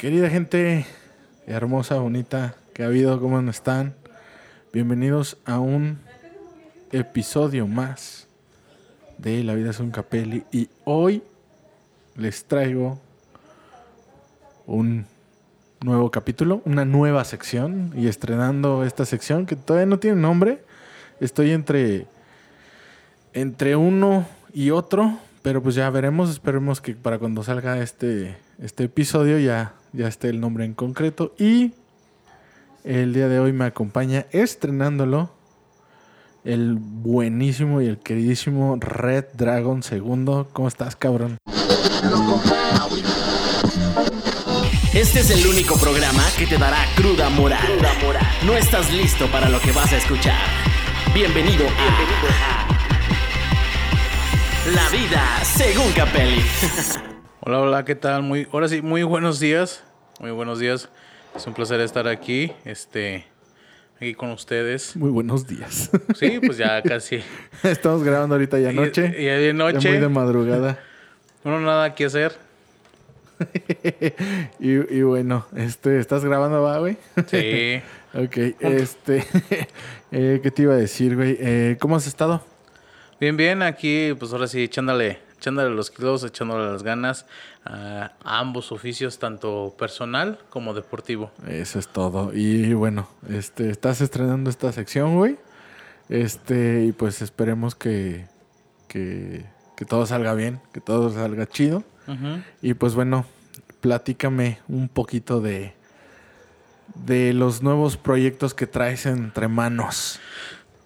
Querida gente hermosa, bonita, que ha habido, ¿cómo están? Bienvenidos a un episodio más de La vida es un capelli. Y hoy les traigo un nuevo capítulo, una nueva sección. Y estrenando esta sección que todavía no tiene nombre. Estoy entre, entre uno y otro. Pero pues ya veremos. Esperemos que para cuando salga este, este episodio ya ya esté el nombre en concreto. Y el día de hoy me acompaña estrenándolo el buenísimo y el queridísimo Red Dragon II. ¿Cómo estás, cabrón? Este es el único programa que te dará cruda moral. No estás listo para lo que vas a escuchar. Bienvenido a La vida según Capelli. Hola, hola, ¿qué tal? Muy, ahora sí, muy buenos días. Muy buenos días. Es un placer estar aquí, este, aquí con ustedes. Muy buenos días. Sí, pues ya casi. Estamos grabando ahorita ya noche. Ya de noche. muy de madrugada. Bueno, nada que hacer. y, bueno, este, ¿estás grabando, va, güey? Sí. ok, este, eh, ¿qué te iba a decir, güey? Eh, ¿Cómo has estado? Bien, bien, aquí, pues ahora sí, echándole echándole los kilos, echándole las ganas a ambos oficios, tanto personal como deportivo. Eso es todo. Y bueno, este, estás estrenando esta sección, güey. Este, y pues esperemos que, que, todo salga bien, que todo salga chido. Y pues bueno, platícame un poquito de, de los nuevos proyectos que traes entre manos.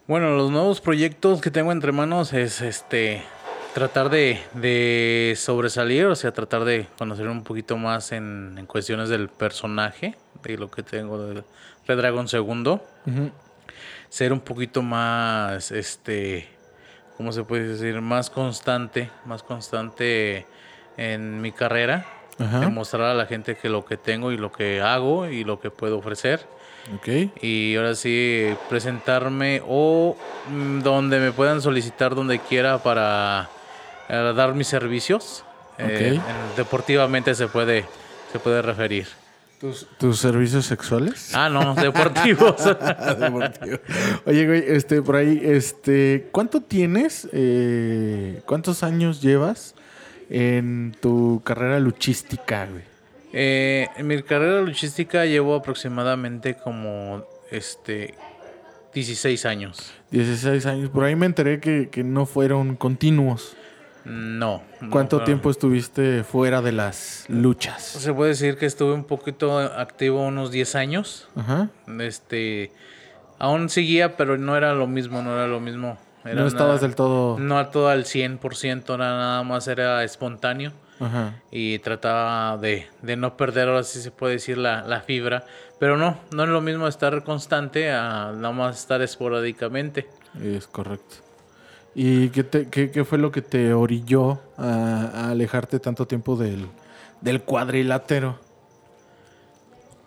Bueno, los nuevos proyectos que tengo entre manos es este tratar de, sobresalir, o sea, tratar de conocer un poquito más en, cuestiones del personaje, de lo que tengo de Red Dragon II. Ser un poquito más, este, ¿cómo se puede decir? Más constante, más constante en mi carrera. Demostrar a la gente que lo que tengo y lo que hago y lo que puedo ofrecer. Okay. Y ahora sí, presentarme o mm, donde me puedan solicitar donde quiera para a dar mis servicios. Eh, deportivamente se puede, se puede referir. ¿Tus, servicios sexuales? Ah, no, deportivos. Oye, güey, este, por ahí, este, ¿cuánto tienes? Eh, ¿Cuántos años llevas en tu carrera luchística, güey? Eh, en mi carrera luchística llevo aproximadamente como, este, 16 años. 16 años. Por ahí me enteré que, que no fueron continuos. No. ¿Cuánto tiempo estuviste fuera de las luchas? Se puede decir que estuve un poquito activo unos 10 años. Ajá. Este, aún seguía, pero no era lo mismo, no era lo mismo. no estabas del todo... No todo al 100%, nada más era espontáneo. Ajá. Y trataba de, de, no perder, ahora sí se puede decir, la, la, fibra. Pero no, no es lo mismo estar constante a nada más estar esporádicamente. Es correcto. ¿Y qué, te, qué, fue lo que te orilló a, alejarte tanto tiempo del, del, cuadrilátero?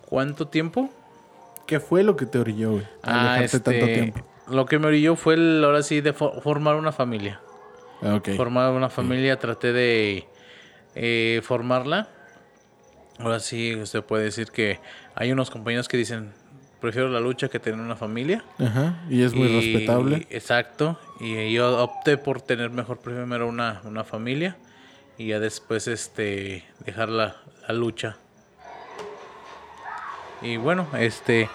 ¿Cuánto tiempo? ¿Qué fue lo que te orilló, güey? A alejarte tanto este, tiempo. Lo que me orilló fue, el, ahora sí, de formar una familia. Ah, okay. Formar una familia, traté de eh, formarla. Ahora sí, usted puede decir que hay unos compañeros que dicen, prefiero la lucha que tener una familia. Ajá, y es muy respetable. Exacto, y yo opté por tener mejor primero una, una familia y ya después este dejar la, lucha. Y bueno, este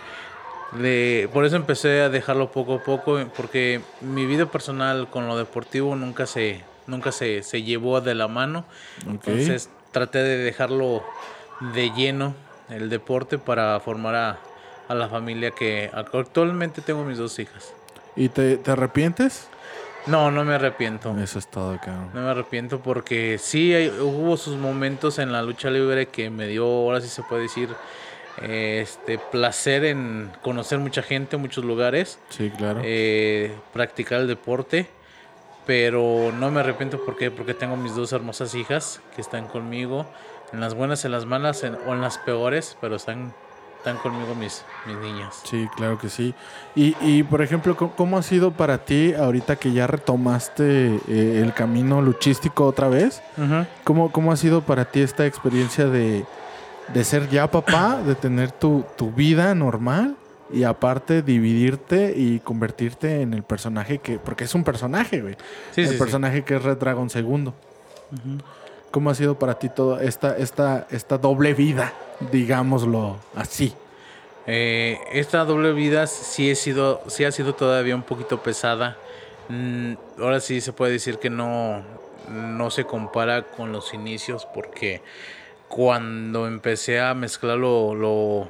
por eso empecé a dejarlo poco a poco porque mi vida personal con lo deportivo nunca se nunca se, se llevó de la mano. Entonces traté de dejarlo de lleno el deporte para formar a, a la familia que actualmente tengo mis dos hijas. ¿Y te, te arrepientes? No, no me arrepiento. Eso es todo, cabrón. No me arrepiento porque sí hubo sus momentos en la lucha libre que me dio, ahora sí se puede decir, este placer en conocer mucha gente, muchos lugares. Sí, claro. Eh, practicar el deporte. Pero no me arrepiento porque, porque tengo mis dos hermosas hijas que están conmigo, en las buenas, en las malas o en las peores, pero están están conmigo mis, mis niñas. Sí, claro que sí. Y, y por ejemplo, ¿cómo, ha sido para ti ahorita que ya retomaste eh, el camino luchístico otra vez? ¿Cómo, ¿Cómo ha sido para ti esta experiencia de, de ser ya papá, de tener tu, tu vida normal y aparte dividirte y convertirte en el personaje que. Porque es un personaje, güey. Sí, el sí, sí. personaje que es Red Dragon segundo. ¿Cómo ha sido para ti toda esta, esta, esta doble vida? Digámoslo así. Eh, esta doble vida sí, he sido, sí ha sido todavía un poquito pesada. Mm, ahora sí se puede decir que no, no se compara con los inicios porque cuando empecé a mezclar lo, lo,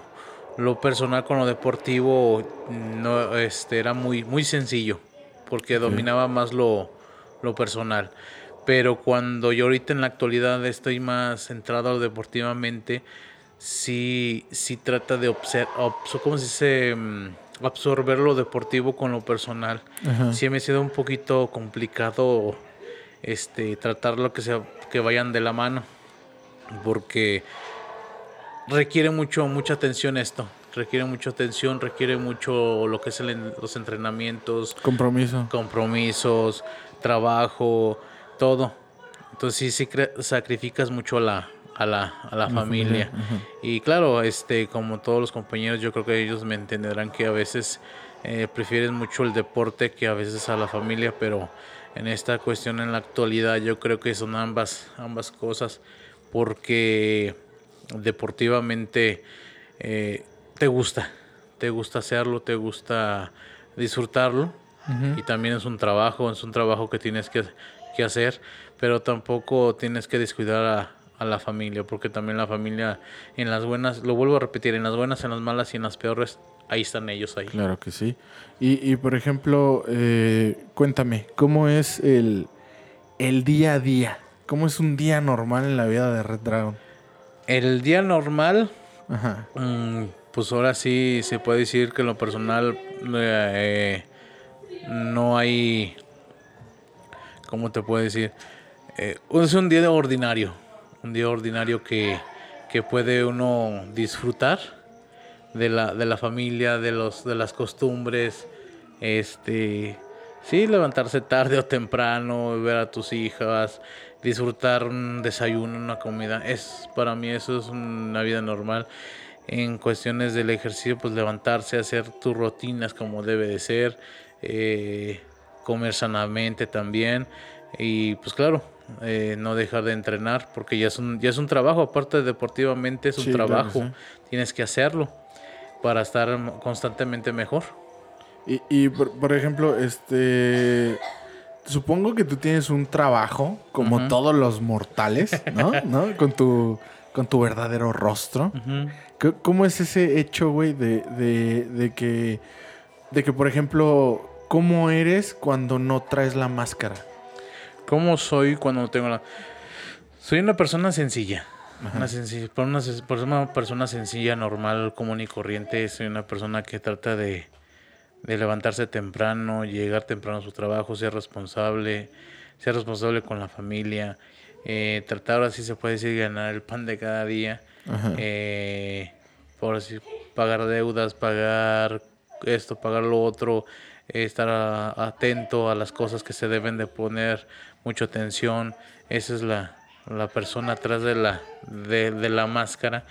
lo personal con lo deportivo no, este, era muy, muy sencillo porque dominaba más lo, lo personal. Pero cuando yo ahorita en la actualidad estoy más centrado deportivamente, sí, sí trata de ¿cómo se dice? Mm, absorber lo deportivo con lo personal. Ajá. Sí me ha sido un poquito complicado este tratarlo que sea que vayan de la mano porque requiere mucho mucha atención esto requiere mucha atención requiere mucho lo que es el los entrenamientos Compromiso. compromisos trabajo todo. Entonces sí sí sacrificas mucho a la a la, a la familia, y claro este como todos los compañeros yo creo que ellos me entenderán que a veces eh, prefieren mucho el deporte que a veces a la familia pero en esta cuestión en la actualidad yo creo que son ambas ambas cosas porque deportivamente eh, te gusta te gusta hacerlo te gusta disfrutarlo y también es un trabajo es un trabajo que tienes que, que hacer pero tampoco tienes que descuidar a, a la familia porque también la familia en las buenas lo vuelvo a repetir en las buenas en las malas y en las peores ahí están ellos ahí Claro que sí. Y, y, por ejemplo, eh, cuéntame, ¿cómo es el, el día a día? ¿Cómo es un día normal en la vida de Red Dragon? el día normal Ajá. Mm, pues ahora sí se puede decir que en lo personal eh, no hay, ¿cómo te puedo decir? Eh, es un día ordinario, un día ordinario que, que puede uno disfrutar de la, de la familia, de, los, de las costumbres, este, sí, levantarse tarde o temprano, ver a tus hijas, disfrutar un desayuno, una comida, es para mí eso es una vida normal. En cuestiones del ejercicio, pues levantarse, hacer tus rutinas como debe de ser, eh, comer sanamente también y pues claro, eh, no dejar de entrenar porque ya es un, ya es un trabajo, aparte de deportivamente es un Sí, claro que trabajo, sí. tienes que hacerlo para estar constantemente mejor. Y, y por, por ejemplo, este. Supongo que tú tienes un trabajo, como todos los mortales, ¿no? ¿No? Con tu, con tu verdadero rostro. ¿Qué- ¿Cómo es ese hecho, güey, de, de, de que. De que, por ejemplo, ¿cómo eres cuando no traes la máscara? ¿Cómo soy cuando no tengo la... Soy una persona sencilla. Una, sencilla, por una, por una persona sencilla, normal, común y corriente. Soy una persona que trata de, de levantarse temprano, llegar temprano a su trabajo, ser responsable, ser responsable con la familia. eh, tratar, ahora sí se puede decir, ganar el pan de cada día. Eh, por así, pagar deudas, pagar esto, pagar lo otro, estar a- atento a las cosas que se deben de poner, mucha atención. Esa es la, la persona atrás de la, de, de la máscara.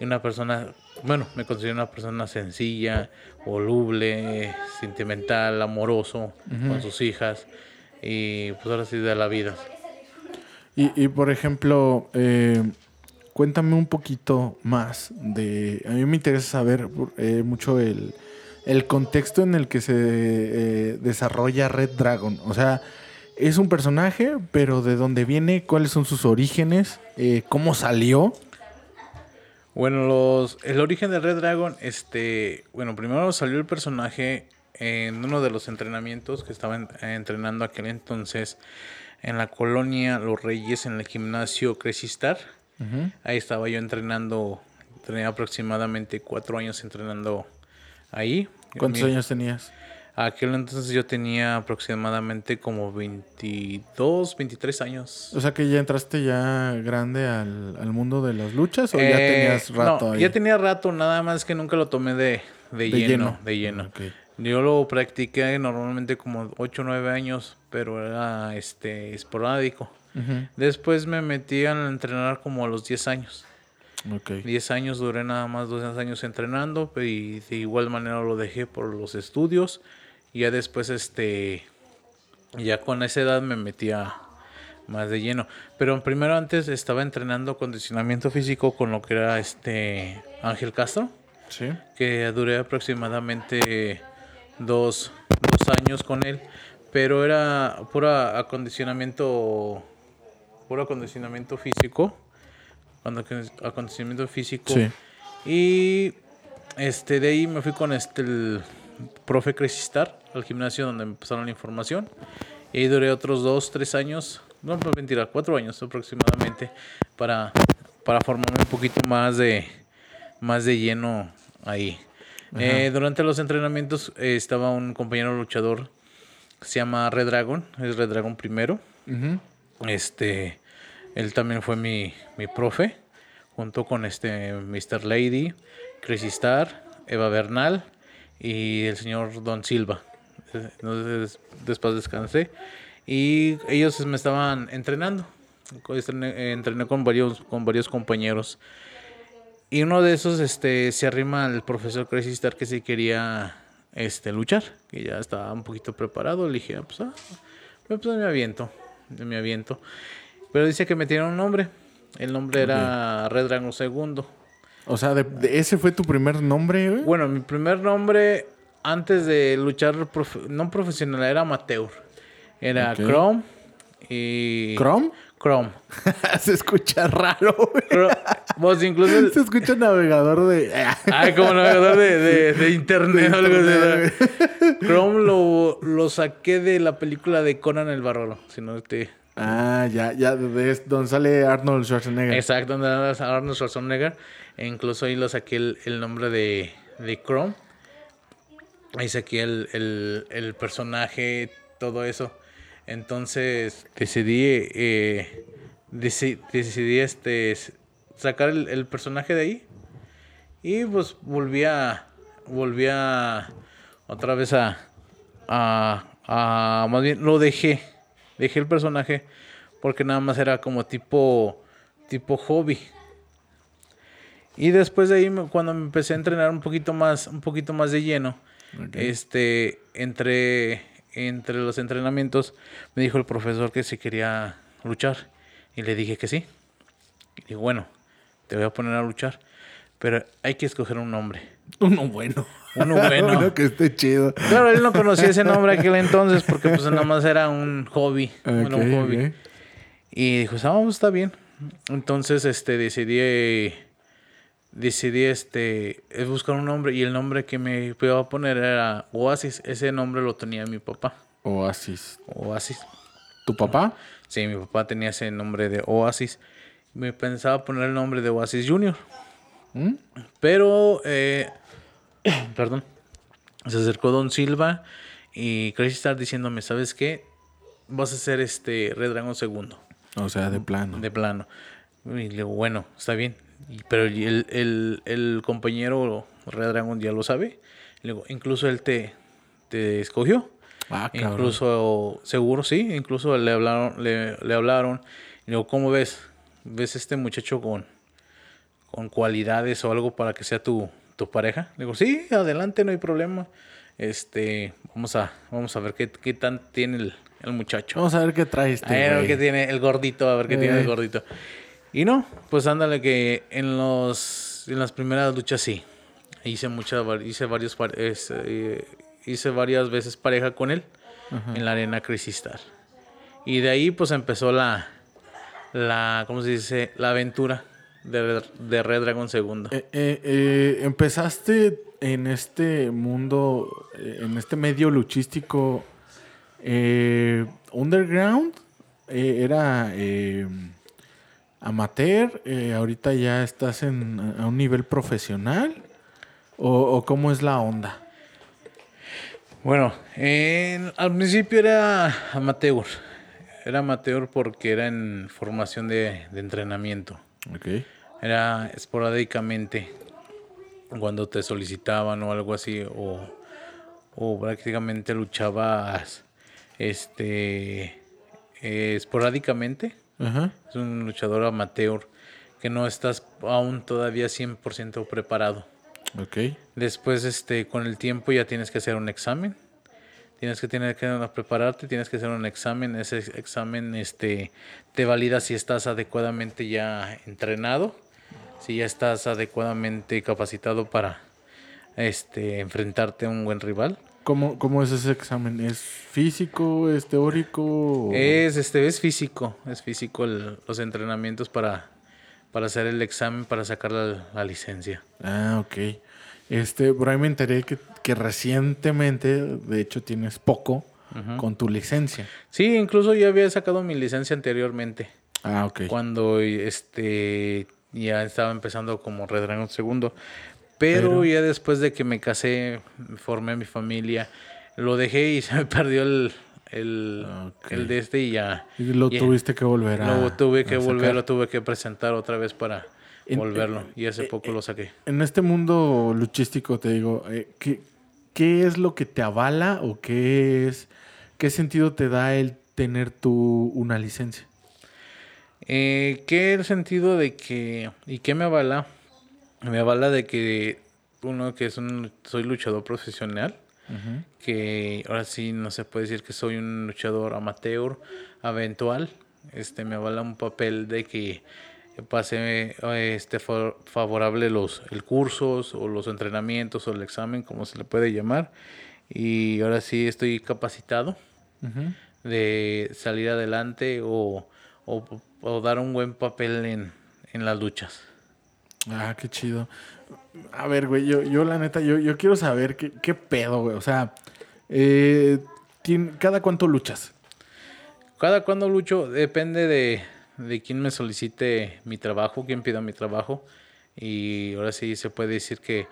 Y una persona, bueno, me considero una persona sencilla, voluble, sentimental, amoroso con sus hijas. Y pues ahora sí de la vida. Y, y, por ejemplo, eh, cuéntame un poquito más de... A mí me interesa saber eh, mucho el, el contexto en el que se eh, desarrolla Red Dragon. O sea, es un personaje, pero de dónde viene, cuáles son sus orígenes, eh, cómo salió. Bueno, los, el origen de Red Dragon, este, bueno, primero salió el personaje en uno de los entrenamientos que estaba en- eh, entrenando aquel entonces en la colonia Los Reyes, en el gimnasio Crescistar. Ahí estaba yo entrenando, entrené aproximadamente cuatro años entrenando ahí. ¿Cuántos años tenías? Aquel entonces yo tenía aproximadamente como 22, 23 años. O sea que ya entraste ya grande al, al mundo de las luchas o ya Eh, tenías rato no, ahí. Ya tenía rato, nada más que nunca lo tomé de, de, De lleno, lleno. De lleno. Yo lo practiqué normalmente como 8 o 9 años, pero era este esporádico. Después me metí a entrenar como a los 10 años. Ok. 10 años duré nada más dos años entrenando y de igual manera lo dejé por los estudios. Y ya después, este, ya con esa edad me metía más de lleno. Pero primero antes estaba entrenando acondicionamiento físico con lo que era este Ángel Castro, Sí. que duré aproximadamente dos, dos años con él. Pero era puro acondicionamiento, puro acondicionamiento físico. Cuando acondicionamiento físico. Sí. Y este de ahí me fui con este el profe Cresistar al gimnasio donde me pasaron la información. Y ahí duré otros dos, tres años, no mentira, cuatro años aproximadamente para, para formarme un poquito más de más de lleno ahí. Eh, durante los entrenamientos eh, estaba un compañero luchador que se llama Red Dragon, es Red Dragon primero. Ujú. Este, él también fue mi, mi profe, junto con este Mr. Lady, Crazy Star, Eva Bernal y el señor Don Silva. Entonces, después descansé. Y ellos me estaban entrenando. Entrené, entrené con varios, con varios compañeros. Y uno de esos este, se arrima al profesor Crazy Star que sí quería este, luchar, que ya estaba un poquito preparado. Le dije, ah, pues, ah, pues me aviento, me aviento. Pero dice que me tiene un nombre. El nombre era Red Dragon II. O sea, de- de- ¿ese fue tu primer nombre, güey? Bueno, mi primer nombre antes de luchar profe- no profesional, era amateur. Era. Chrome y... ¿Chrome? Chrome. Se escucha raro, güey. Vos incluso... Se escucha navegador de... Ay, como navegador de, de, de internet. Chrome lo, lo saqué de la película de Conan el Bárbaro. Si no te... Ah, ya, ya, de- donde sale Arnold Schwarzenegger. Exacto, donde anda Arnold Schwarzenegger. E incluso ahí lo saqué el, el nombre de, de Chrome. Ahí saqué el, el, el personaje, todo eso. Entonces decidí, eh, deci- decidí este, sacar el, el personaje de ahí. Y pues volví a, volví a, otra vez a, a, a- más bien lo dejé, dejé el personaje porque nada más era como tipo, tipo hobby. Y después de ahí, cuando me empecé a entrenar un poquito más, un poquito más de lleno, este, entre, entre los entrenamientos, me dijo el profesor que si quería luchar. Y le dije que sí. Y bueno, te voy a poner a luchar. Pero hay que escoger un nombre. Uno bueno. Uno bueno. Uno que esté chido. Claro, él no conocía ese nombre aquel entonces porque pues nada más era un hobby. un hobby. Y dijo, ah, vamos, está bien. Entonces, este, decidí, decidí, este, buscar un nombre y el nombre que me iba a poner era Oasis. Ese nombre lo tenía mi papá. Oasis. Oasis. ¿Tu papá? Sí, mi papá tenía ese nombre de Oasis. Me pensaba poner el nombre de Oasis Junior. ¿Mm? Pero, eh, perdón, se acercó Don Silva y Crazy Star diciéndome, ¿sabes qué? Vas a ser este Red Dragon segundo, O sea, de plano. de plano. Y le digo, bueno, está bien. Pero el, el- el compañero Red Dragon ya lo sabe. Le digo, incluso él te, te escogió. Ah. Incluso, seguro sí, incluso le hablaron, le, le hablaron. Y luego, ¿cómo ves? ¿Ves este muchacho con, con cualidades o algo para que sea tu, tu pareja? Le digo, sí, adelante, no hay problema. Este, vamos a, vamos a ver qué, qué tan tiene el, el muchacho. Vamos a ver qué trae este a ver güey. qué tiene el gordito, a ver qué tiene Eh. el gordito. Y no, pues ándale que en los en las primeras luchas sí. Hice muchas hice varios eh, hice varias veces pareja con él en la arena Crazy Star. Y de ahí pues empezó la la ¿cómo se dice? la aventura de, de Red Dragon segundo. Eh, eh, eh, empezaste en este mundo, en este medio luchístico eh, underground. Era amateur. ahorita ya estás en, a un nivel profesional. ¿O, o cómo es la onda? Bueno, en- al principio era amateur. Era amateur porque era en formación de, de entrenamiento. Ok. Era esporádicamente cuando te solicitaban o algo así o, o prácticamente luchabas este eh, esporádicamente. Ajá. Es un luchador amateur que no estás aún todavía 100% preparado. Ok. Después, este, con el tiempo ya tienes que hacer un examen. Tienes que tener que prepararte, tienes que hacer un examen. Ese examen este, te valida si estás adecuadamente ya entrenado, si ya estás adecuadamente capacitado para este, enfrentarte a un buen rival. ¿Cómo, ¿Cómo es ese examen? ¿Es físico? ¿Es teórico? o- Es, este, es físico, es físico el- los entrenamientos para, para hacer el examen, para sacar la, la licencia. Ah, ok. Este, por ahí me enteré que, que recientemente, de hecho, tienes poco con tu licencia. Sí, incluso yo había sacado mi licencia anteriormente. Ah, ok. cuando este ya estaba empezando como Red Dragon segundo. Pero, Pero- ya después de que me casé, formé mi familia, lo dejé y se me perdió el, el, el de este y ya. Y lo ya- tuviste que volver a. Lo tuve que volver, lo tuve que presentar otra vez para En- volverlo. en- Y hace eh, poco eh, lo saqué. En este mundo luchístico, te digo, eh, ¿qué, ¿qué es lo que te avala o qué es. ¿Qué sentido te da el tener tú una licencia? Eh, ¿Qué el sentido de que... ¿Y qué me avala? Me avala de que uno que es un... Soy luchador profesional. que ahora sí no se puede decir que soy un luchador amateur, eventual. Este me avala un papel de que pase este fa- favorable los el cursos o los entrenamientos o el examen, como se le puede llamar. Y ahora sí estoy capacitado de salir adelante o, o- o dar un buen papel en, en las luchas. Ah, qué chido. A ver, güey, yo, yo la neta, yo, yo quiero saber qué, qué pedo, güey. O sea, eh, ¿cada cuánto luchas? Cada cuando lucho depende de, de quién me solicite mi trabajo, quién pida mi trabajo. Y ahora sí se puede decir que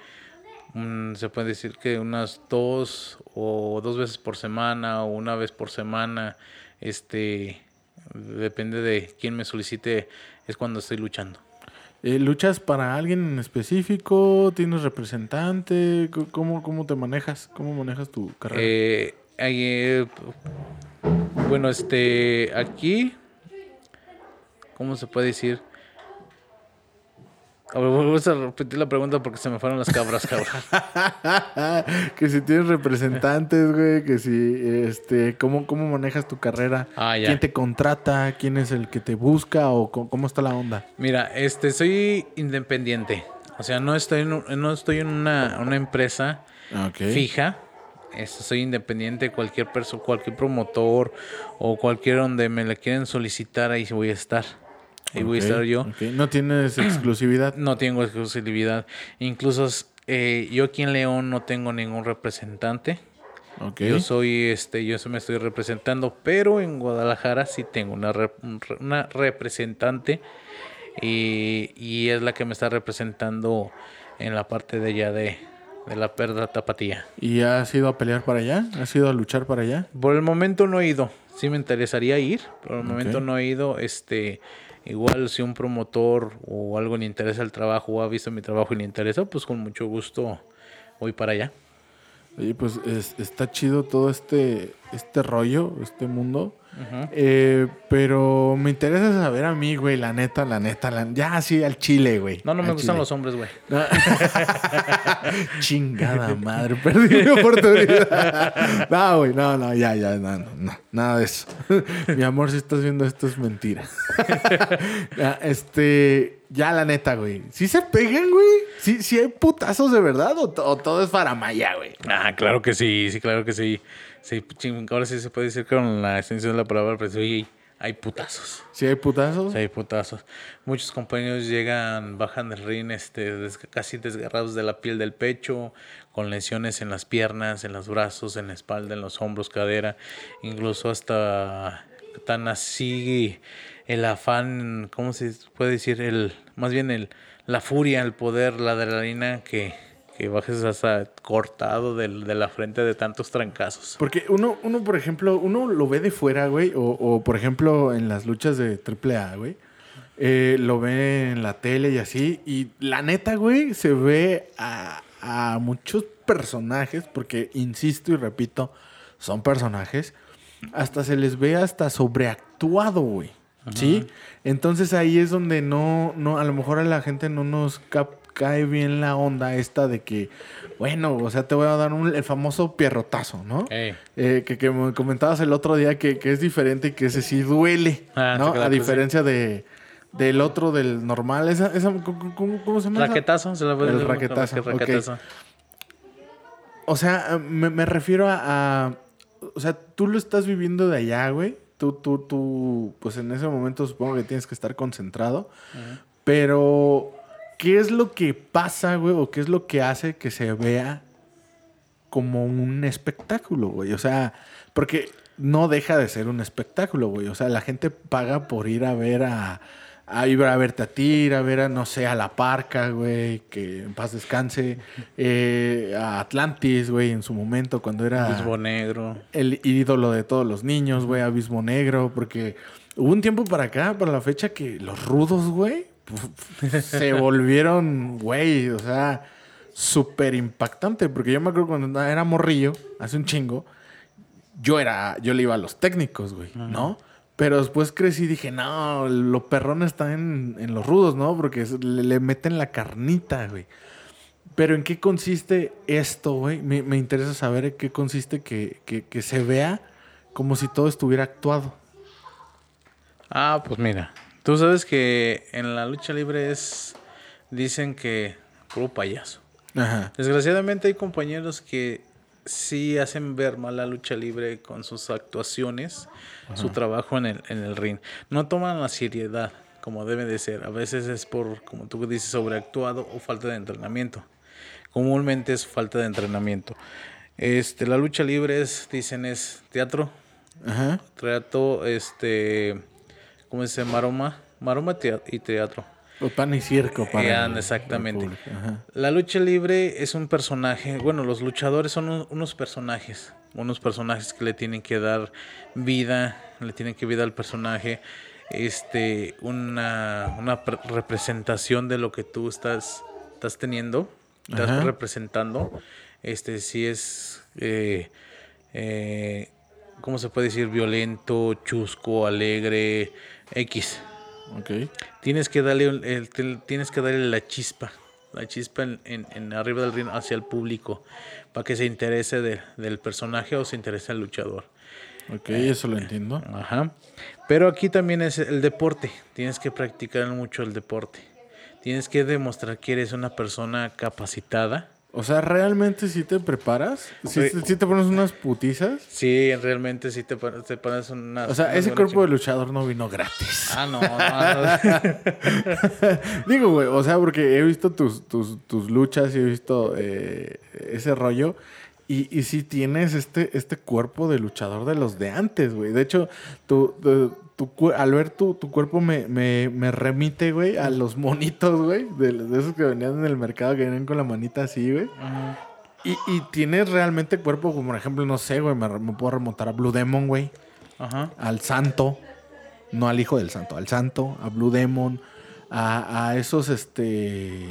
se puede decir que unas dos o dos veces por semana o una vez por semana. Este depende de quién me solicite, es cuando estoy luchando. Eh, ¿Luchas para alguien en específico? ¿Tienes representante? ¿Cómo, cómo te manejas? ¿Cómo manejas tu carrera? Eh, eh, bueno, este, aquí, ¿cómo se puede decir? Vamos a repetir la pregunta porque se me fueron las cabras, cabrón. que si tienes representantes, güey, que si, este, ¿cómo, cómo manejas tu carrera? Ah, ya. ¿Quién te contrata? ¿Quién es el que te busca? ¿O cómo está la onda? Mira, este, soy independiente. O sea, no estoy en, no estoy en una, una empresa Ok. fija. Este, soy independiente. Cualquier persona, cualquier promotor o cualquier donde me la quieren solicitar, ahí voy a estar. Ahí voy a estar yo. No tienes exclusividad. No tengo exclusividad. Incluso eh, yo aquí en León no tengo ningún representante. Ok. Yo soy, este, yo me estoy representando, pero en Guadalajara sí tengo una, rep- una representante y, y es la que me está representando en la parte de allá de, de la perda tapatía. ¿Y has ido a pelear para allá? ¿Has ido a luchar para allá? Por el momento no he ido. Sí me interesaría ir, pero por el momento no he ido. Este, igual si un promotor o algo le interesa el trabajo o ha visto mi trabajo y le interesa, pues con mucho gusto voy para allá. Oye, pues es- está chido todo este, este rollo, este mundo. Eh, pero me interesa saber a mí, güey, la neta, la neta, la- ya sí, al chile, güey. No, no me gustan chile. los hombres, güey. Chingada madre, perdí mi oportunidad. No, güey, no, no, ya, ya, no, no, no, nada de eso. Mi amor, si estás viendo esto es mentira. Este, ya la neta, güey. ¿Sí se pegan, güey? ¿Sí, sí hay putazos de verdad o, to- o todo es faramaya, güey? Ah, claro que sí, sí, claro que sí. Sí, ching, ahora sí se puede decir con la extensión de la palabra, pero sí, hay putazos. ¿Sí hay putazos? Sí, hay putazos. Muchos compañeros llegan, bajan del ring este, des- casi desgarrados de la piel del pecho, con lesiones en las piernas, en los brazos, en la espalda, en los hombros, cadera, incluso hasta tan así el afán, ¿cómo se puede decir? El, más bien el, la furia, el poder, la adrenalina que, que bajes hasta cortado del- de la frente de tantos trancazos. Porque uno, uno, por ejemplo, uno lo ve de fuera, güey, o, o, por ejemplo en las luchas de AAA, güey. eh, lo ve en la tele y así. Y la neta, güey, se ve a, a muchos personajes, porque insisto y repito, son personajes. Hasta se les ve hasta sobreactuado, güey. ¿Sí? Entonces ahí es donde no, no, a lo mejor a la gente no nos cae bien la onda esta de que, bueno, o sea, te voy a dar un- el famoso pierrotazo, ¿no? Eh, que, que me comentabas el otro día que, que es diferente y que ese sí duele, Ah, ¿no? a diferencia de, del otro, del normal. Esa, esa, ¿cómo, cómo- se llama? Raquetazo, se la puede El decir, raquetazo, ok. raquetazo. O sea, me, me refiero a, a- O sea, tú lo estás viviendo de allá, güey. Tú, tú, tú, pues en ese momento supongo que tienes que estar concentrado. Pero, ¿qué es lo que pasa, güey? ¿O qué es lo que hace que se vea como un espectáculo, güey? O sea, porque no deja de ser un espectáculo, güey. O sea, la gente paga por ir a ver a... A ir a verte a ti, ir a ver a, no sé, a La Parca, güey, que en paz descanse, eh, a Atlantis, güey, en su momento, cuando era Bisbo negro. el ídolo de todos los niños, güey, Abismo Negro, porque hubo un tiempo para acá, para la fecha, que los rudos, güey, se volvieron, güey, o sea, súper impactante, porque yo me acuerdo cuando era morrillo, hace un chingo, yo era, yo le iba a los técnicos, güey, ¿no? Pero después crecí y dije, no, lo perrón está en, en los rudos, ¿no? Porque le meten la carnita, güey. Pero ¿en qué consiste esto, güey? Me, me interesa saber en qué consiste que, que- que se vea como si todo estuviera actuado. Ah, pues mira, tú sabes que en la lucha libre es, dicen que puro payaso. Ajá. Desgraciadamente hay compañeros que sí hacen ver mal la lucha libre con sus actuaciones, su trabajo en el, en el ring. No toman la seriedad como debe de ser. A veces es por, como tú dices, sobreactuado o falta de entrenamiento. Comúnmente es falta de entrenamiento. Este, la lucha libre es, dicen, es teatro, Ajá. teatro, este, ¿cómo se dice? Maroma, maroma y teatro. O pan y circo para. El- exactamente. La lucha libre es un personaje, bueno, los luchadores son un- unos personajes, unos personajes que le tienen que dar vida, le tienen que vida al personaje, este, una, una pre- representación de lo que tú estás, estás teniendo, estás Ajá. representando, este, si es, eh, eh, ¿cómo se puede decir? Violento, chusco, alegre, X. Ok. Tienes que darle el- te- tienes que darle la chispa, la chispa en, en- en arriba del ring hacia el público para que se interese de- del personaje o se interese al luchador. Ok, eso lo entiendo. Ajá. Pero aquí también es el deporte. Tienes que practicar mucho el deporte. Tienes que demostrar que eres una persona capacitada. O sea, ¿realmente sí te preparas? ¿Sí, te pones unas putizas? Sí, realmente sí te, te pones una. O sea, unas ese cuerpo de luchador no vino gratis. Ah, no, no, no. Digo, güey, o sea, porque he visto tus, tus, tus luchas y he visto eh, ese rollo. Y, y sí tienes este, este cuerpo de luchador de los de antes, güey. De hecho, tu, tu- tu al ver tu, tu cuerpo me, me, me remite, güey, a los monitos, güey. De, de esos que venían en el mercado, que venían con la manita así, güey. Y, y tienes realmente cuerpo, como por ejemplo, no sé, güey, me, me puedo remontar a Blue Demon, güey. Ajá. Al santo. No al hijo del santo, al santo, a Blue Demon, a, a esos, este...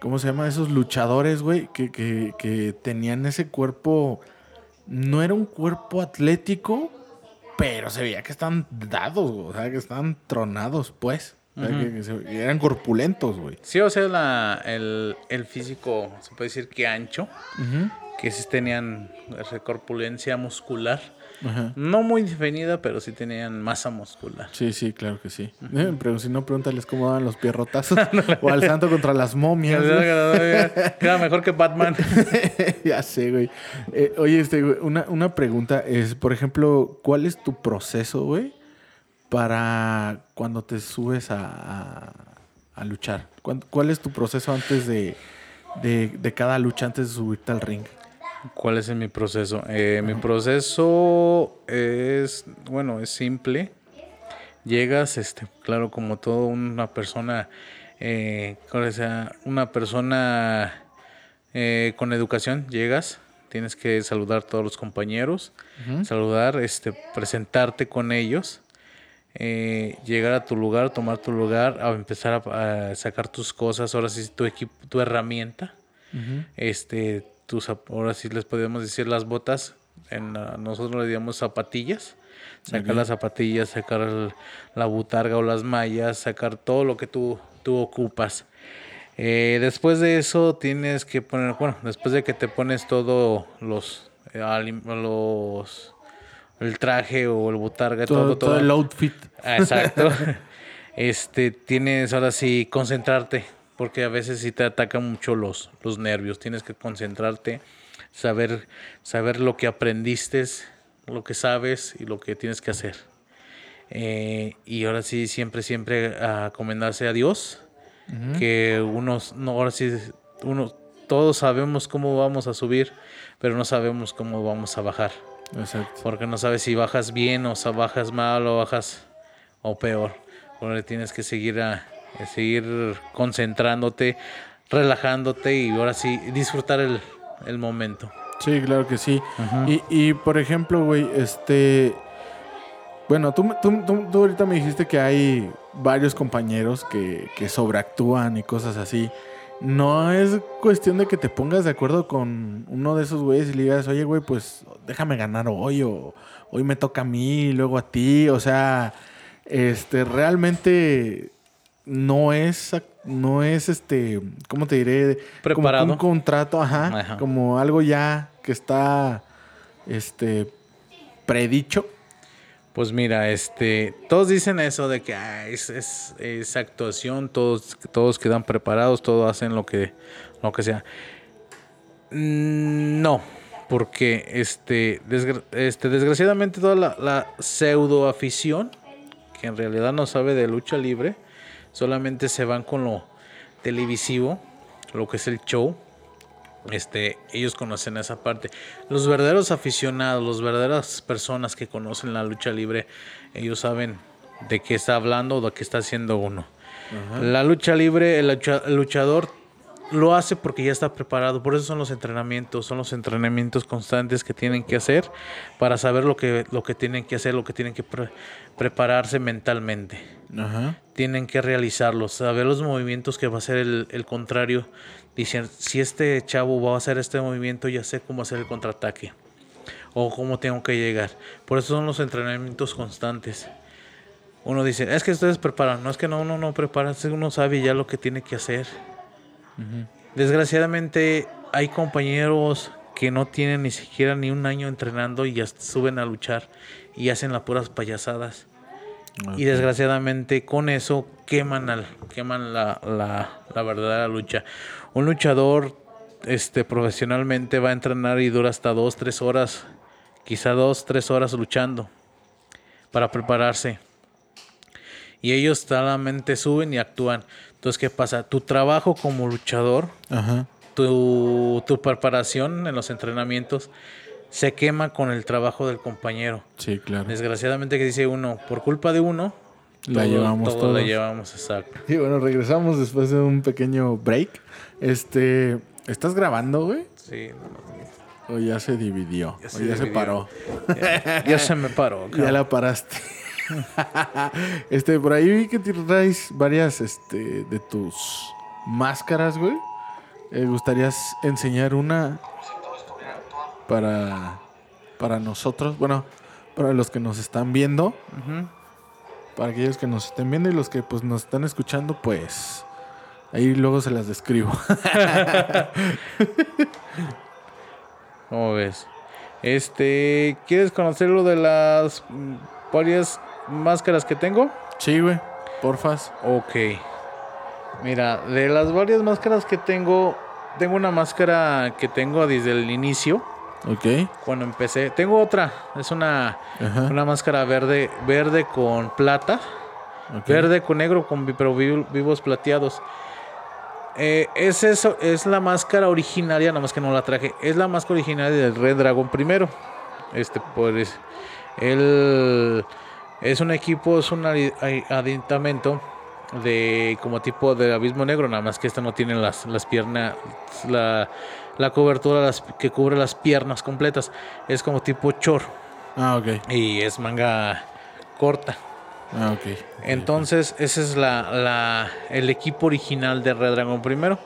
¿Cómo se llama? Esos luchadores, güey, que, que, que tenían ese cuerpo... No era un cuerpo atlético, pero se veía que están dados, güey, o sea, que estaban tronados, pues. O sea, que- que se- que eran corpulentos, güey. Sí, o sea, la, el, el físico, se puede decir que ancho, que sí tenían esa corpulencia muscular. Ajá. No muy definida, pero sí tenían masa muscular. Sí, sí, claro que sí. Eh, pero si no, pregúntales cómo daban los pierrotazos. o al santo contra las momias. Queda mejor que Batman. ya sé, güey. Eh, oye, este, güey, una, una pregunta es, por ejemplo, ¿cuál es tu proceso, güey, para cuando te subes a, a- a luchar? ¿Cuán- ¿Cuál es tu proceso antes de, de, de cada lucha, antes de subirte al ring? ¿Cuál es mi proceso? Eh, mi proceso es, bueno, es simple. Llegas, este, claro, como todo una persona, eh, ¿cuál sea, una persona eh, con educación, llegas, tienes que saludar a todos los compañeros, saludar, este, presentarte con ellos, eh, llegar a tu lugar, tomar tu lugar, a empezar a, a sacar tus cosas, ahora sí tu equipo, tu herramienta este tus ahora sí les podemos decir las botas en la- nosotros le llamamos zapatillas Sacar las zapatillas, sacar el- la butarga o las mallas, sacar todo lo que tú, tú ocupas. Eh, después de eso tienes que poner, bueno, después de que te pones todo los, eh, los el traje o el butarga, Todo, todo, todo todo, el outfit. Ah, Exacto. este, tienes ahora sí concentrarte, porque a veces sí te atacan mucho los, los nervios. Tienes que concentrarte, saber, saber lo que aprendiste, lo que sabes y lo que tienes que hacer. Eh, y ahora sí, siempre, siempre a comendarse a Dios, que unos, no, ahora sí, uno, todos sabemos cómo vamos a subir, pero no sabemos cómo vamos a bajar. Exacto. Porque no sabes si bajas bien o si bajas mal o bajas o peor. Porque tienes que seguir a, a seguir concentrándote, relajándote y ahora sí disfrutar el, el momento. Sí, claro que sí. y, y, por ejemplo, güey, este... Bueno, tú, tú, tú- tú ahorita me dijiste que hay varios compañeros que, que sobreactúan y cosas así. No es cuestión de que te pongas de acuerdo con uno de esos güeyes y le digas, oye, güey, pues déjame ganar hoy o hoy me toca a mí, luego a ti. O sea, este, realmente no es, no es este, ¿cómo te diré? Como Preparado. un contrato, ajá, Ajá. como algo ya que está, este, predicho. Pues mira, este, todos dicen eso de que ah, es, es, es actuación, todos, todos quedan preparados, todos hacen lo que, lo que sea. Mm, No, porque este, este, desgraciadamente toda la, la pseudo afición, que en realidad no sabe de lucha libre, solamente se van con lo televisivo, lo que es el show. Este, ellos conocen esa parte. Los verdaderos aficionados, las verdaderas personas que conocen la lucha libre, ellos saben de qué está hablando o de qué está haciendo uno. La lucha libre, el, lucha- el luchador lo hace porque ya está preparado. Por eso son los entrenamientos, son los entrenamientos constantes que tienen que hacer para saber lo que, lo que tienen que hacer, lo que tienen que pre- prepararse mentalmente Ajá. tienen que realizarlos, saber los movimientos que va a hacer el, el contrario. Dicen, si este chavo va a hacer este movimiento, ya sé cómo hacer el contraataque. O cómo tengo que llegar. Por eso son los entrenamientos constantes. Uno dice, es que ustedes preparan. No es que no, uno no prepara, uno sabe ya lo que tiene que hacer. Desgraciadamente hay compañeros que no tienen ni siquiera ni un año entrenando y ya suben a luchar y hacen las puras payasadas. Y desgraciadamente con eso queman, al, queman la, la, la verdadera lucha. Un luchador este, profesionalmente va a entrenar y dura hasta dos, tres horas, quizá dos, tres horas luchando para prepararse. Y ellos solamente suben y actúan. Entonces, ¿qué pasa? Tu trabajo como luchador, Ajá. tu, tu preparación en los entrenamientos, se quema con el trabajo del compañero. Sí, claro. Desgraciadamente que dice uno, por culpa de uno, La todo- llevamos todo todos. la llevamos, exacto. Y bueno, regresamos después de un pequeño break. Este, ¿estás grabando, güey? Sí, O ya se dividió. Ya o se ya se paró. ya, ya se me paró. Ya la paraste. este, por ahí vi que traes varias este, de tus máscaras, güey. Eh, ¿Gustarías enseñar una para, para nosotros? Bueno, para los que nos están viendo. Para aquellos que nos estén viendo y los que pues nos están escuchando, pues ahí luego se las describo. ¿Cómo ves? Este, ¿quieres conocer lo de las varias máscaras que tengo? sí, güey. Porfas. Ok. Mira, de las varias máscaras que tengo, tengo una máscara que tengo desde el inicio, Ok. cuando empecé. Tengo otra, es una, Ajá. una máscara verde, verde con plata. Verde con negro, con pero vi- vivos plateados. Eh, es eso, es la máscara originaria, nada más que no la traje. Es la máscara originaria del Red Dragon primero. Este, pues, él es un equipo, es un aditamento de como tipo de abismo negro, nada más que este no tiene las, las piernas, la, la cobertura las- que cubre las piernas completas. Es como tipo chor Ah, ok. y es manga corta. Ah, ok. Entonces, ese es la, la- el equipo original de Red Dragon primero.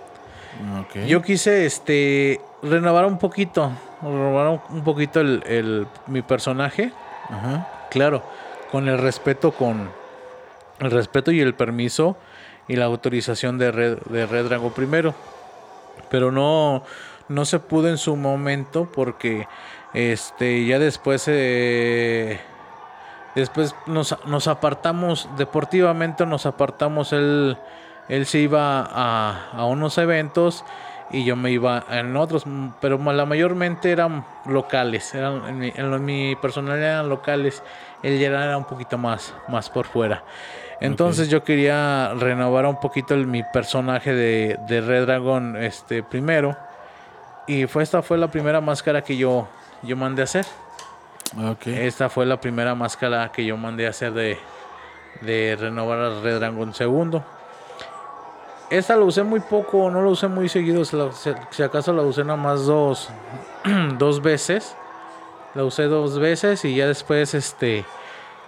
Ah, ok. Yo quise este renovar un poquito, renovar un, un poquito el, el- mi personaje. Ajá. Claro, con el respeto, con el respeto y el permiso y la autorización de Red, de Red Dragon primero. Pero no, no se pudo en su momento porque este ya después eh, después nos, nos apartamos deportivamente nos apartamos él él se iba a, a unos eventos y yo me iba en otros, pero la mayormente eran locales, eran, en, mi, en mi personalidad eran locales, él ya era un poquito más, más por fuera. Entonces yo quería renovar un poquito el, mi personaje de, de, Red Dragon este, primero. Y fue, esta fue la primera máscara que yo, yo mandé a hacer. Okay. Esta fue la primera máscara que yo mandé a hacer de, de renovar a Red Dragon segundo. Esta la usé muy poco, no la usé muy seguido. Si acaso la usé nada más dos, dos veces. La usé dos veces y ya después, este,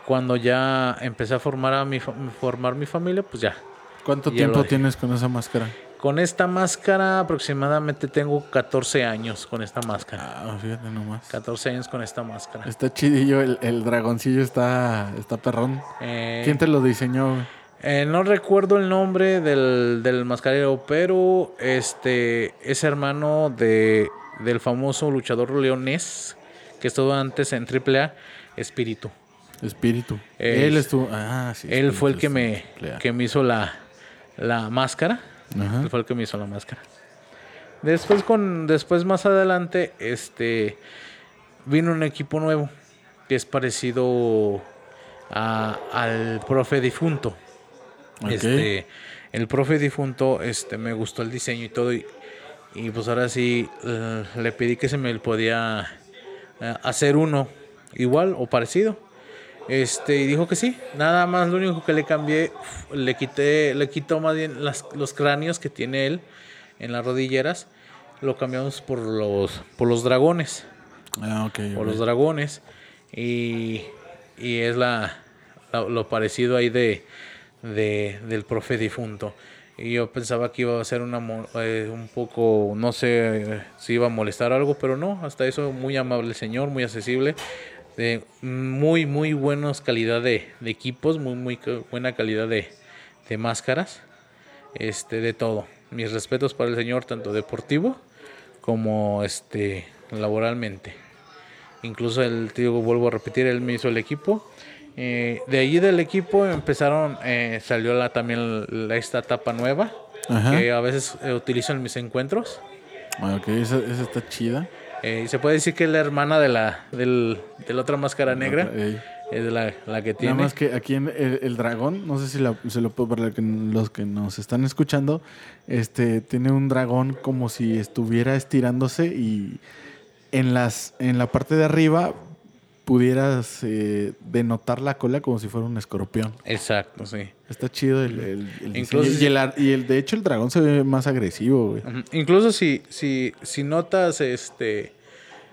cuando ya empecé a formar a mi formar mi familia, pues ya. ¿Cuánto ya tiempo tienes con esa máscara? Con esta máscara aproximadamente tengo 14 años con esta máscara. Ah, fíjate nomás. 14 años con esta máscara. Está chidillo, el, el dragoncillo está, está perrón. Eh, ¿Quién te lo diseñó? Eh, no recuerdo el nombre del, del, mascarero, pero este es hermano de, del famoso luchador leonés que estuvo antes en AAA, Espíritu. Espíritu. él estuvo. Ah, sí. Él fue el que me, que me hizo la, la máscara. Él fue el que me hizo la máscara. Después, con, después más adelante, este vino un equipo nuevo que es parecido a, al profe difunto. Este, el profe difunto, este, me gustó el diseño y todo. Y, y pues ahora sí uh, le pedí que se me podía uh, hacer uno igual o parecido. Este, y dijo que sí. Nada más lo único que le cambié, le quité, le quitó más bien las, los cráneos que tiene él en las rodilleras. Lo cambiamos por los, por los dragones. Ah, ok. Por okay. los dragones. Y, y es la, la, lo parecido ahí de, de, del profe difunto. Y yo pensaba que iba a ser una, eh, un poco, no sé si iba a molestar algo, pero no, hasta eso muy amable señor, muy accesible, de muy, muy buenas calidad de, de, equipos, muy, muy buena calidad de, de, máscaras, este, de todo. Mis respetos para el señor, tanto deportivo como este, laboralmente. Incluso el tío, vuelvo a repetir, él me hizo el equipo eh, de allí del equipo empezaron, eh, salió la, también la, esta etapa nueva, Ajá. que a veces eh, utilizo en mis encuentros. Ok, esa, esa está chida. Eh, se puede decir que es la hermana de la, del, de la otra máscara negra. Okay. Es la, la, que tiene. Nada más que aquí en el, el dragón, no sé si la, se lo puedo para los que nos están escuchando, este tiene un dragón como si estuviera estirándose y en las en la parte de arriba pudieras eh, denotar la cola como si fuera un escorpión. Exacto, sí. Está chido el, el, el Incluso y, el, y el, de hecho el dragón se ve más agresivo, güey. Incluso si, si, si notas este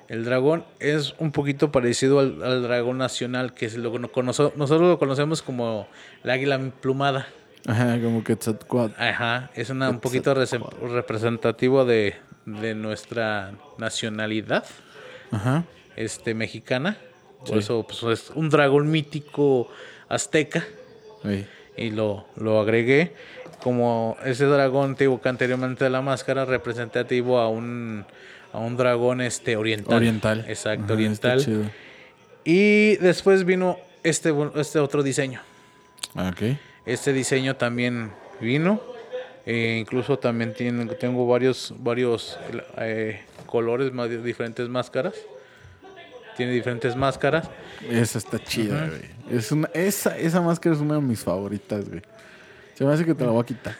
el dragón es un poquito parecido al, al dragón nacional, que es lo que nosotros lo conocemos como el águila plumada. Ajá, como Quetzalcoatl. Ajá, es una, un poquito representativo de, de nuestra nacionalidad Ajá. este mexicana. Por sí. eso pues, es un dragón mítico azteca. Sí. Y lo, lo agregué. Como ese dragón antiguo que anteriormente de la máscara, representativo a un, a un dragón este, oriental. Oriental. Exacto, Ajá, oriental. Y después vino este, este otro diseño. Okay. Este diseño también vino. Eh, incluso también tiene, tengo varios, varios eh, colores, más, diferentes máscaras tiene diferentes máscaras. Esa está chida, güey. Uh -huh. Es una, esa, esa máscara es una de mis favoritas, güey. Se me hace que te la voy a quitar.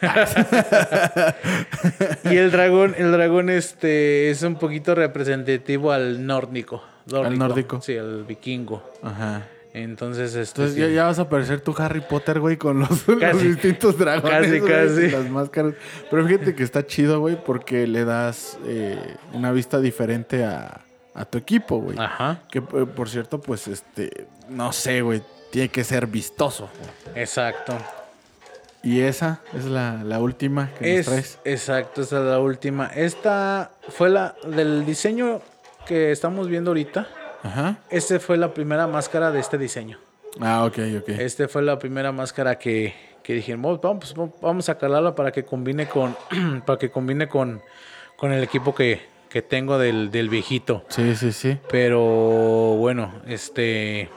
y el dragón, el dragón este es un poquito representativo al nórdico. nórdico al nórdico. Sí, al vikingo. Ajá. Entonces, este, Entonces sí. ya, ya, vas a aparecer tu Harry Potter, güey, con los, casi, los distintos dragones. Casi, casi. Las máscaras. Pero fíjate que está chido, güey, porque le das eh, una vista diferente a, a tu equipo, güey. Ajá. Que por cierto, pues este, no sé, güey, tiene que ser vistoso. Exacto. Y esa es la, la última que es, nos traes. Exacto, esa es la última. Esta fue la del diseño que estamos viendo ahorita. Ajá. Este fue la primera máscara de este diseño. Ah, ok, ok. Este fue la primera máscara que, que dijimos, vamos, vamos a calarla para que combine con, para que combine con, con el equipo que, que tengo del, del viejito. Sí, sí, sí. Pero bueno, este.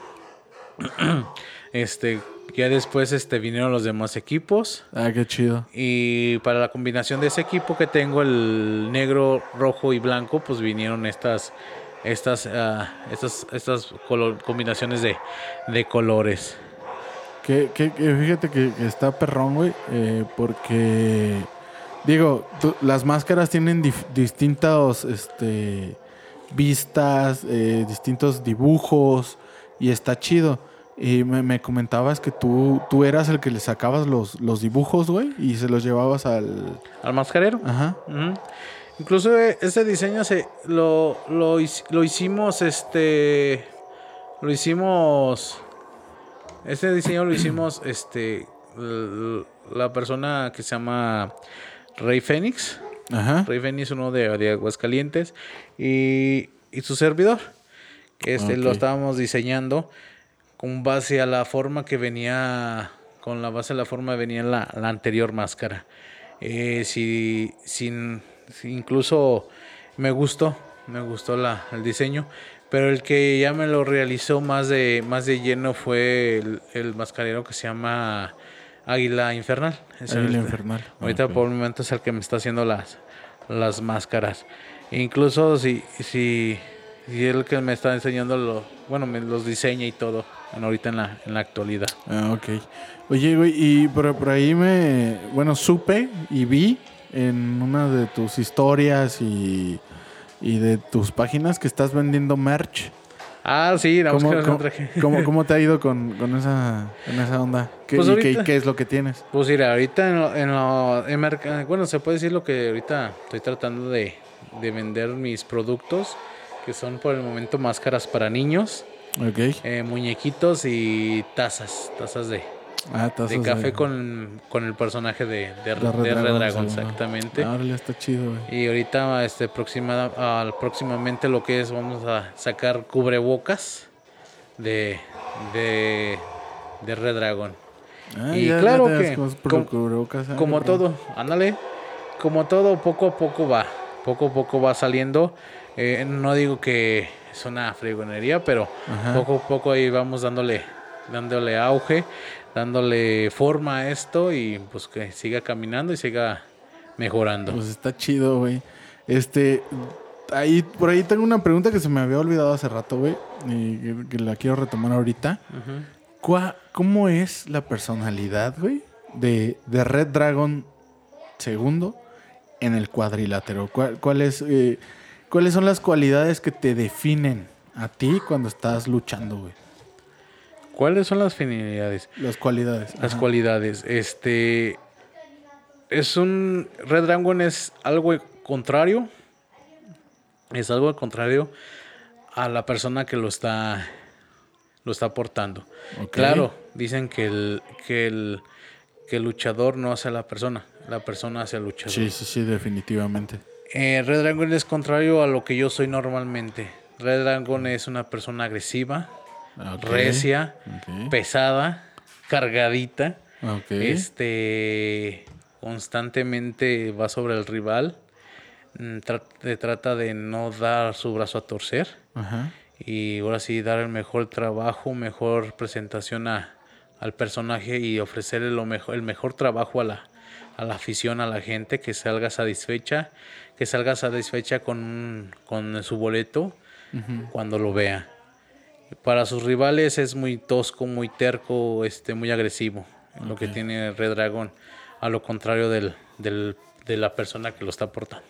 Este. Ya después este, vinieron los demás equipos. Ah, qué chido. Y para la combinación de ese equipo que tengo, el negro, rojo y blanco, pues vinieron estas. Estas, ah, estas, estas color- combinaciones de, de colores. Que, que- que fíjate que, que está perrón, güey, eh, porque digo, tú- las máscaras tienen distintos, este, vistas, eh, distintos dibujos y está chido. Y me, me comentabas que tú, tú eras el que le sacabas los, los dibujos, güey, y se los llevabas al... Al mascarero. Ajá. Incluso eh, este diseño se lo, lo, lo hicimos este lo hicimos este diseño lo hicimos este la persona que se llama Rey Fénix. Ajá. Rey Fénix uno de, de Aguascalientes. Y, y su servidor que este lo estábamos diseñando con base a la forma que venía con la base a la forma venía en la, la anterior máscara. Eh, si, sin, si incluso me gustó, me gustó la, el diseño, pero el que ya me lo realizó más de, más de lleno fue el, el mascarero que se llama Águila Infernal. Es el- Águila Infernal. Ahorita por el momento es el que me está haciendo las, las máscaras. Incluso si, si, si es el que me está enseñando, lo, bueno, me los diseña y todo, en- ahorita en la, en la actualidad. Ah, ok. Oye, güey, y por, por ahí me, bueno, supe y vi en una de tus historias y, y de tus páginas que estás vendiendo merch. Ah, sí, la ¿Cómo, no cómo, traje. cómo- cómo te ha ido con, con esa, con esa onda? ¿Qué, Pues y qué- es lo que tienes? Pues mira, ahorita en lo, en lo- en merc- bueno, se puede decir lo que ahorita estoy tratando de, de vender mis productos, que son por el momento máscaras para niños, Ok. eh, muñequitos y tazas, tazas de, Ah, de café con, con el personaje de, de, Red Dragon, exactamente. Ah, órale, está chido, güey. Y ahorita, este, aproximada, al- próximamente lo que es, vamos a sacar cubrebocas de, de, de Red Dragon. Ah, Y ya- claro que, com- ah, Como perro. todo, ándale. Como todo, poco a poco va. Poco a poco va saliendo. Eh, no digo que es una fregonería, pero Ajá. poco a poco ahí vamos dándole, dándole auge, dándole forma a esto y pues que siga caminando y siga mejorando. Pues está chido, güey. Este, ahí, por ahí tengo una pregunta que se me había olvidado hace rato, güey, y que, que la quiero retomar ahorita. ¿Cuá- ¿Cómo es la personalidad, güey, de, de Red Dragon segundo en el cuadrilátero? ¿Cuál, cuál es, eh, ¿Cuáles son las cualidades que te definen a ti cuando estás luchando, güey? ¿Cuáles son las finalidades? Las cualidades. Las Ajá. cualidades. Este. Es un. Red Dragon es algo contrario. Es algo al contrario a la persona que lo está. Lo está aportando. Claro, dicen que el, que el. que el luchador no hace a la persona. La persona hace al luchador. Sí, sí, sí, definitivamente. Eh, Red Dragon es contrario a lo que yo soy normalmente. Red Dragon es una persona agresiva, Recia, pesada, cargadita. Este constantemente va sobre el rival. mm, tra- trata de no dar su brazo a torcer. Ajá. Y ahora sí dar el mejor trabajo, mejor presentación a, al personaje y ofrecerle lo mejor, el mejor trabajo a la, a la afición, a la gente, que salga satisfecha, que salga satisfecha con, con su boleto cuando lo vea. Para sus rivales es muy tosco, muy terco, este, muy agresivo, lo que tiene Red Dragon, a lo contrario del, del- de la persona que lo está portando.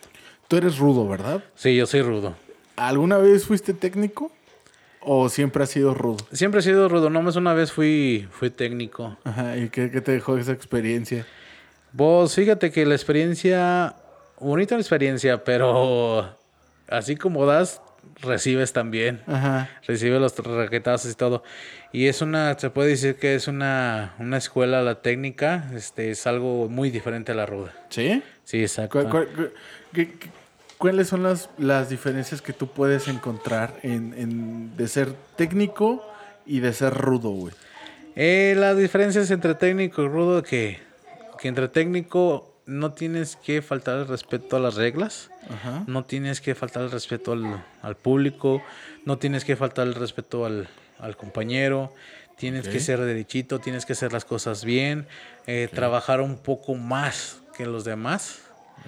Tú eres rudo, ¿verdad? Sí, yo soy rudo. ¿Alguna vez fuiste técnico? ¿O siempre has sido rudo? Siempre he sido rudo, nomás una vez fui, fui técnico. Ajá, ¿y qué, qué te dejó esa experiencia? Vos, fíjate que la experiencia, bonita la experiencia, pero así como das, recibes también. Ajá. Recibe los raquetazos y todo. Y es una, se puede decir que es una, una escuela, la técnica, este, es algo muy diferente a la ruda. ¿Sí? Sí, exacto. ¿Cuál- cuál- cu- qué- qué- ¿cuáles son las, las diferencias que tú puedes encontrar en, en- de ser técnico y de ser rudo, güey? Eh, las diferencias entre técnico y rudo que, que entre técnico no tienes que faltar el respeto a las reglas, Ajá. no tienes que faltar el respeto al, al público, no tienes que faltar el respeto al, al compañero, tienes que ser derechito, tienes que hacer las cosas bien, eh, trabajar un poco más que los demás,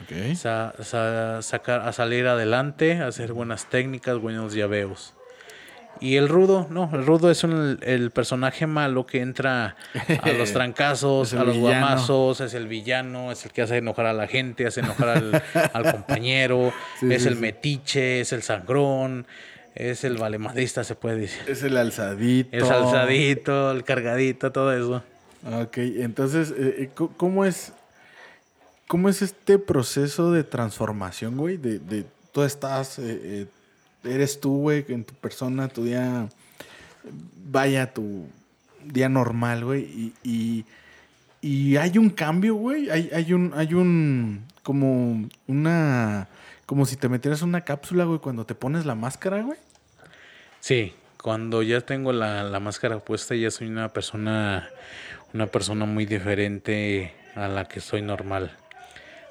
Ok. sa- sa- sacar, a salir adelante, hacer buenas técnicas, buenos llaveos. Y el rudo, no, el rudo es un- el personaje malo que entra a los trancazos, Es a los villano. guamazos, es el villano, es el que hace enojar a la gente, hace enojar al, al compañero, Sí, es sí, el sí. metiche, es el sangrón, es el valemadista, se puede decir. Es el alzadito. El alzadito, el cargadito, todo eso. Ok, entonces, eh, eh, ¿cómo es, cómo es este proceso de transformación, güey? De, de tú estás, eh, eh, eres tú, güey, en tu persona, tu día, vaya, tu día normal, güey, y, y, y hay un cambio, güey, hay, hay un, hay un, como una, como si te metieras una cápsula, güey, cuando te pones la máscara, güey. Sí, cuando ya tengo la, la máscara puesta ya soy una persona, una persona muy diferente a la que soy normal.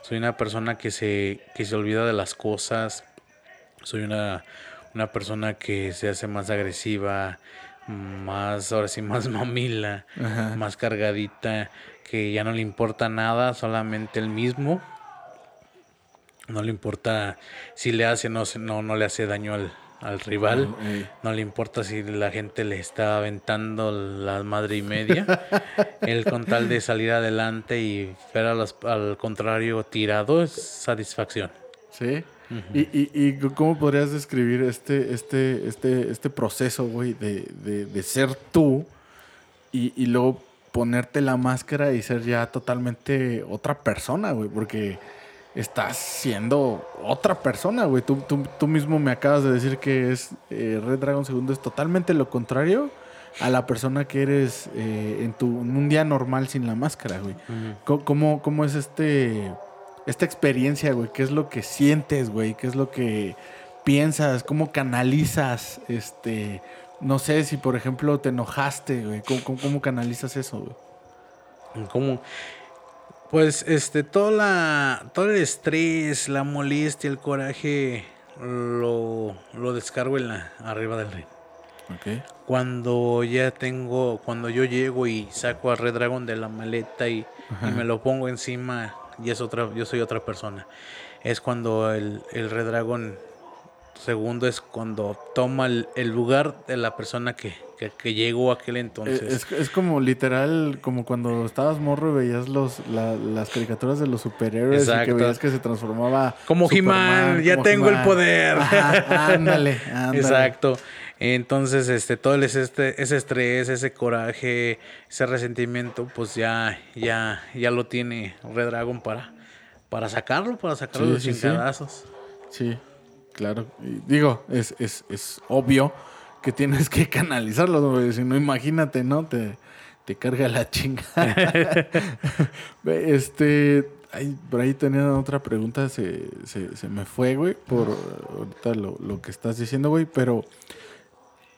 Soy una persona que se, que se olvida de las cosas. Soy una, una persona que se hace más agresiva, más, ahora sí, más mamila, Ajá. más cargadita, que ya no le importa nada, solamente el mismo. No le importa si le hace no, se- no, no le hace daño al, al rival. Ey. No le importa si la gente le está aventando la madre y media. Él con tal de salir adelante y ver a los- al contrario tirado es satisfacción. Sí. ¿Y, y, y cómo podrías describir este, este, este, este proceso, güey, de, de, de ser tú y, y luego ponerte la máscara y ser ya totalmente otra persona, güey? Porque estás siendo otra persona, güey. Tú, tú, tú mismo me acabas de decir que es eh, Red Dragon II es totalmente lo contrario a la persona que eres eh, en, tu, en un día normal sin la máscara, güey. ¿Cómo, cómo, cómo es este esta experiencia, güey? ¿Qué es lo que sientes, güey? ¿Qué es lo que piensas? ¿Cómo canalizas? Este, no sé si por ejemplo te enojaste, güey. ¿Cómo, cómo, cómo canalizas eso, güey? Como, pues, este, toda la, todo el estrés, la molestia, el coraje, lo, lo descargo en la, arriba del ring. Ok. Cuando ya tengo, cuando yo llego y saco a Red Dragon de la maleta y, y me lo pongo encima, y es otra, yo soy otra persona. Es cuando el, el Red Dragon segundo es cuando toma el, el lugar de la persona que, que, que llegó aquel entonces. Eh, Es, es como literal, como cuando estabas morro y veías los, la- las caricaturas de los superhéroes y que Exacto. veías que se transformaba. Como He-Man, ya tengo el poder. Ajá, ándale, ándale. Exacto. Entonces, este, todo ese, este, ese estrés, ese coraje, ese resentimiento, pues ya, ya, ya lo tiene Red Dragon para, para sacarlo, para sacarlo Sí, de sí, chingadazos. Sí, claro. Y digo, es, es, es obvio que tienes que canalizarlo, güey. Si no, imagínate, ¿no? Te, te carga la chinga. Ve, este. ay, por ahí tenía otra pregunta, se, se, se me fue, güey, por ahorita lo, lo que estás diciendo, güey. Pero,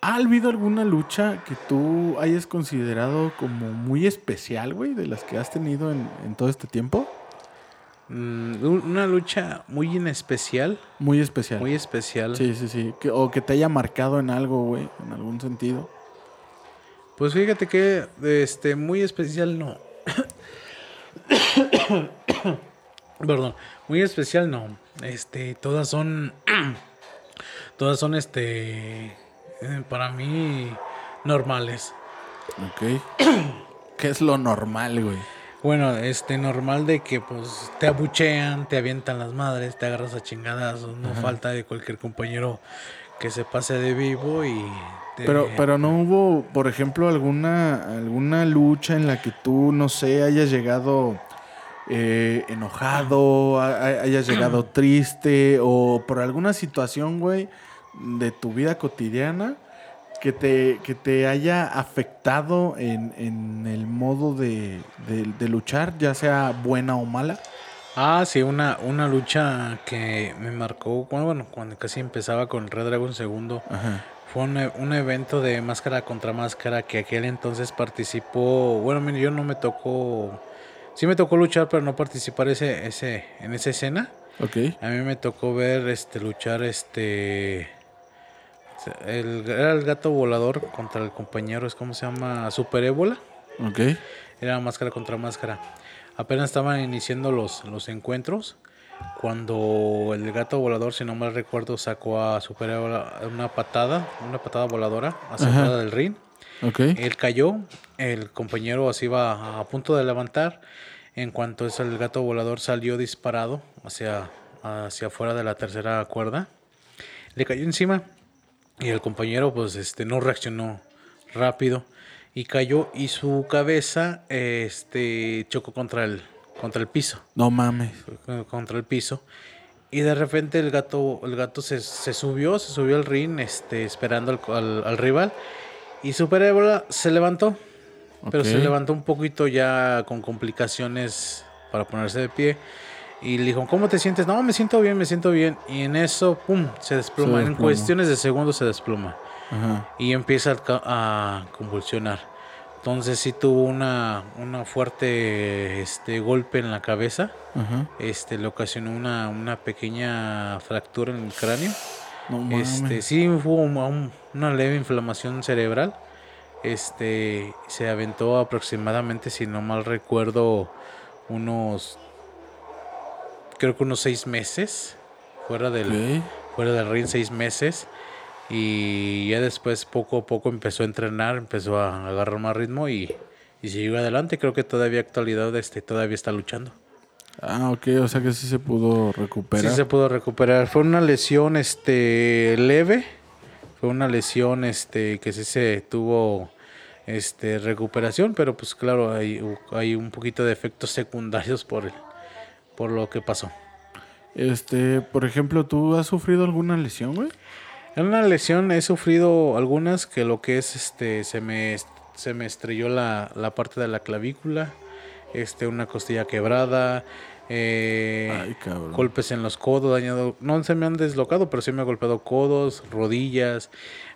¿ha habido alguna lucha que tú hayas considerado como muy especial, güey, de las que has tenido en, en todo este tiempo? Mm, un- una lucha muy en especial, Muy especial. muy especial. Sí, sí, sí. Que- o que te haya marcado en algo, güey, en algún sentido. Pues fíjate que este muy especial no. Perdón, muy especial no. Este, todas son todas son este para mí normales. Ok. ¿Qué es lo normal, güey? Bueno, este normal de que pues te abuchean, te avientan las madres, te agarras a chingadazos, no falta de cualquier compañero que se pase de vivo y te- Pero, pero no hubo, por ejemplo, alguna, alguna lucha en la que tú, no sé, hayas llegado eh, enojado, hayas llegado triste o por alguna situación, güey, de tu vida cotidiana que te, que te haya afectado en, en el modo de, de- de luchar, ya sea buena o mala. Ah, sí, una, una lucha que me marcó, bueno, bueno, cuando casi empezaba con Red Dragon segundo. Fue un, un evento de máscara contra máscara que aquel entonces participó. Bueno, mira, yo no me tocó. Sí me tocó luchar, pero no participar ese, ese, en esa escena. Ok. A mí me tocó ver este luchar este. El, era el gato volador contra el compañero, es como se llama, Super Ébola. Ok. Era máscara contra máscara. Apenas estaban iniciando los, los encuentros. Cuando el gato volador, si no mal recuerdo, sacó a Super Ébola una patada, una patada voladora fuera del ring. Ok. Él cayó, el compañero así iba a punto de levantar. En cuanto eso, el gato volador salió disparado hacia, hacia afuera de la tercera cuerda. Le cayó encima y el compañero pues este no reaccionó rápido y cayó y su cabeza este chocó contra el contra el piso. No mames. contra el piso. Y de repente el gato el gato se, se subió se subió al ring este esperando al, al- al rival y Super Ébola se levantó pero se levantó un poquito ya con complicaciones para ponerse de pie y le dijo cómo te sientes no me siento bien me siento bien y en eso pum se desploma Se en cuestiones de segundos se desploma Ajá. y empieza a, convulsionar. Entonces sí tuvo una, una fuerte este, golpe en la cabeza. Ajá. Este, le ocasionó una, una pequeña fractura en el cráneo. No. Este, sí hubo un- un- una leve inflamación cerebral. Este, se aventó aproximadamente, si no mal recuerdo, unos, creo que unos seis meses fuera del, fuera del ring seis meses y ya después poco a poco empezó a entrenar, empezó a agarrar más ritmo y, y siguió adelante. Creo que todavía actualidad este, todavía está luchando. Ah, ok. O sea que sí se pudo recuperar. Sí se pudo recuperar. Fue una lesión este leve. Fue una lesión este que sí se tuvo este recuperación, pero pues claro, hay, hay un poquito de efectos secundarios por el, por lo que pasó. Este, por ejemplo, ¿tú has sufrido alguna lesión, güey? En una lesión he sufrido algunas que lo que es este se me se me estrelló la, la parte de la clavícula, este una costilla quebrada, eh, Ay, cabrón. golpes en los codos, dañado, no se me han deslocado, pero sí me ha golpeado codos, rodillas,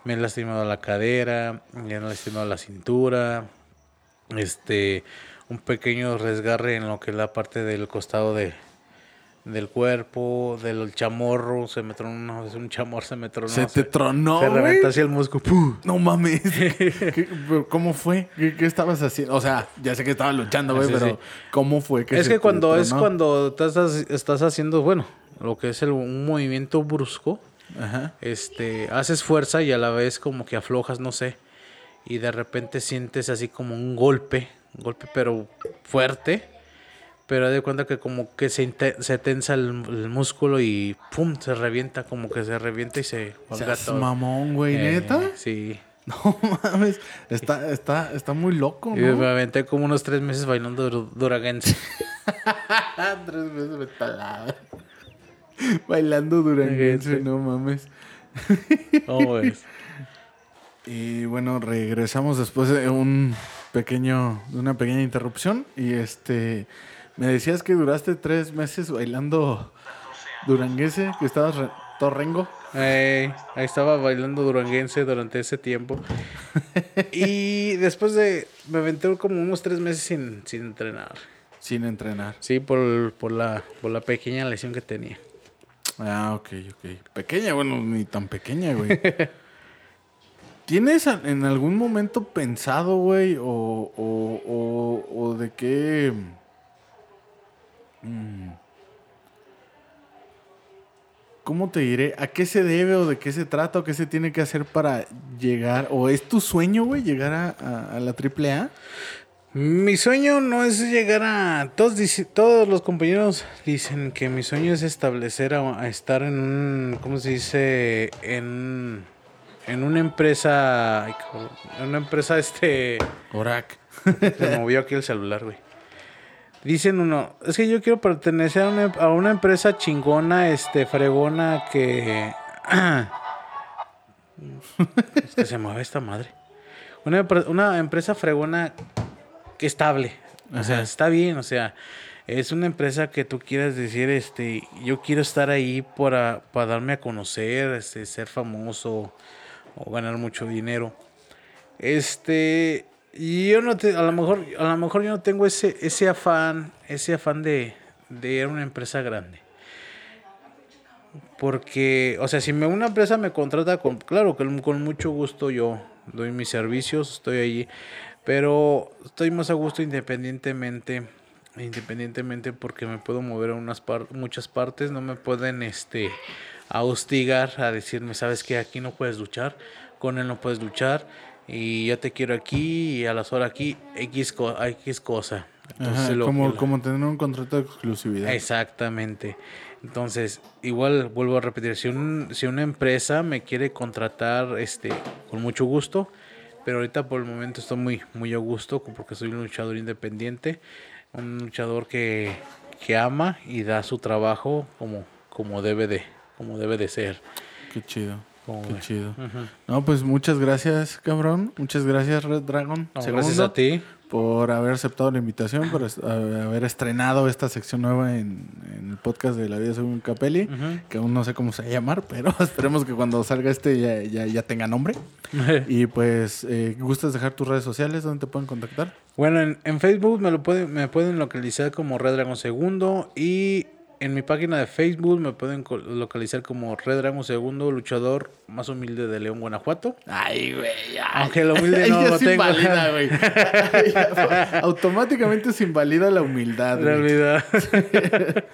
me he lastimado la cadera, me han lastimado la cintura, este un pequeño resgarre en lo que es la parte del costado de del cuerpo, del chamorro, se me tronó, una vez un chamorro se me tronó. Se te tronó, Se reventó hacia el músculo. ¡pum! No mames. ¿Qué- ¿Cómo fue? ¿Qué, qué estabas haciendo? O sea, ya sé que estabas luchando, güey, Sí, pero sí. ¿cómo fue que Es que cuando es cuando estás, estás haciendo, bueno, lo que es el, un movimiento brusco, Ajá. este, haces fuerza y a la vez como que aflojas, no sé, y de repente sientes así como un golpe, golpe pero fuerte, pero de cuenta que como que se, se tensa el, el músculo y pum, se revienta, como que se revienta y se Seas todo. mamón, güey, Eh, neta. Sí. No mames. Está, está, está muy loco, Y ¿no? me aventé como unos tres meses bailando dur- duraguense. Tres veces me talaba. Bailando duranguense, no mames. ¿Cómo ves? Y bueno, regresamos después de un pequeño, de una pequeña interrupción. Y este, me decías que duraste tres meses bailando duranguense, que estabas re- torrengo. Ey, ahí estaba bailando duranguense durante ese tiempo. y después de. Me aventé como unos tres meses sin, sin entrenar. Sin entrenar. Sí, por, por, la, por la pequeña lesión que tenía. Ah, ok, ok. Pequeña, bueno, ni tan pequeña, güey. ¿Tienes en algún momento pensado, güey, o, o, o, o de qué... mm, ¿Cómo te diré? ¿A qué se debe o de qué se trata o qué se tiene que hacer para llegar? ¿O es tu sueño, güey, llegar a, a, a la AAA? Mi sueño no es llegar a. Todos, dice- todos los compañeros dicen que mi sueño es establecer a, a estar en un. ¿Cómo se dice? En. En una empresa. ay, cabrón, en una empresa, este. Orac. Se movió aquí el celular, güey. Dicen uno, es que yo quiero pertenecer a una, a una empresa chingona, este, fregona, que... es que se mueve esta madre. Una, una empresa fregona que estable. O sea, está bien, o sea, es una empresa que tú quieras decir, este, yo quiero estar ahí para, para darme a conocer, este, ser famoso o ganar mucho dinero. Este, y yo no te, a lo mejor, a lo mejor yo no tengo ese, ese afán, ese afán de, de ir a una empresa grande. Porque, o sea, si me, una empresa me contrata, con, claro que con mucho gusto yo doy mis servicios, estoy allí, pero estoy más a gusto independientemente, independientemente porque me puedo mover a unas muchas partes, no me pueden, este, a hostigar, a decirme, sabes que aquí no puedes luchar, con él no puedes luchar, y yo te quiero aquí y a las horas aquí, X, X cosa. como, como tener un contrato de exclusividad. Exactamente. Entonces, igual vuelvo a repetir, si, un, si una empresa me quiere contratar este, con mucho gusto, pero ahorita por el momento estoy muy, muy a gusto porque soy un luchador independiente, un luchador que, que ama y da su trabajo como, como, debe, de, como debe de ser. Qué chido. Qué chido. No, pues muchas gracias, cabrón. Muchas gracias, Red Dragon. gracias a ti por haber aceptado la invitación, por haber estrenado esta sección nueva en, el podcast de La Vida Según Capelli, que aún no sé cómo se va a llamar, pero esperemos que cuando salga este ya, ya, tenga nombre. y pues, eh, ¿gustas dejar tus redes sociales donde te pueden contactar? Bueno, en, en Facebook me, lo pueden, me pueden localizar como Red Dragon Segundo y en mi página de Facebook me pueden localizar como Red Dragon Segundo, luchador más humilde de León, Guanajuato. Ay, güey. Aunque lo humilde no lo tengo. Invalida, güey. Automáticamente se invalida la humildad. La humildad.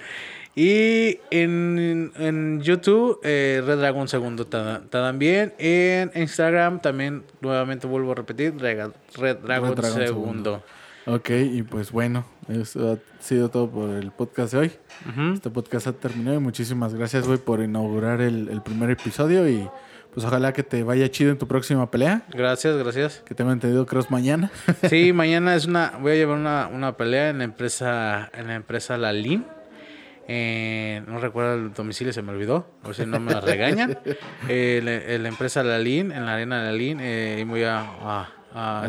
y en, en YouTube, eh, Red Dragon Segundo también. En Instagram también, nuevamente vuelvo a repetir, Red, Dragon, Segundo. Ok, y pues bueno, eso ha sido todo por el podcast de hoy. Este podcast ha terminado y muchísimas gracias, güey, por inaugurar el, primer episodio y pues ojalá que te vaya chido en tu próxima pelea. Gracias, gracias. Que te me entendido, creo, es mañana. sí, mañana es una, voy a llevar una, pelea en la empresa, en la empresa Lalín. Eh, no recuerdo el domicilio, se me olvidó, por si no me la regañan. eh, la, empresa Lalín, en la arena Lalín, eh, y voy a,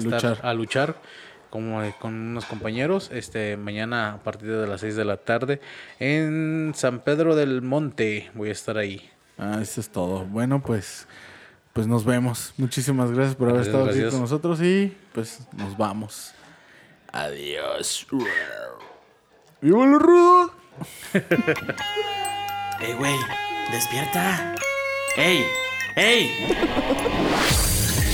luchar. a luchar como con unos compañeros este mañana a partir de las 6 de la tarde en San Pedro del Monte voy a estar ahí. Ah eso es todo. Bueno pues pues nos vemos. Muchísimas gracias por haber estado aquí con nosotros y pues nos vamos. Adiós. Viva el rudo ey güey despierta. Ey ey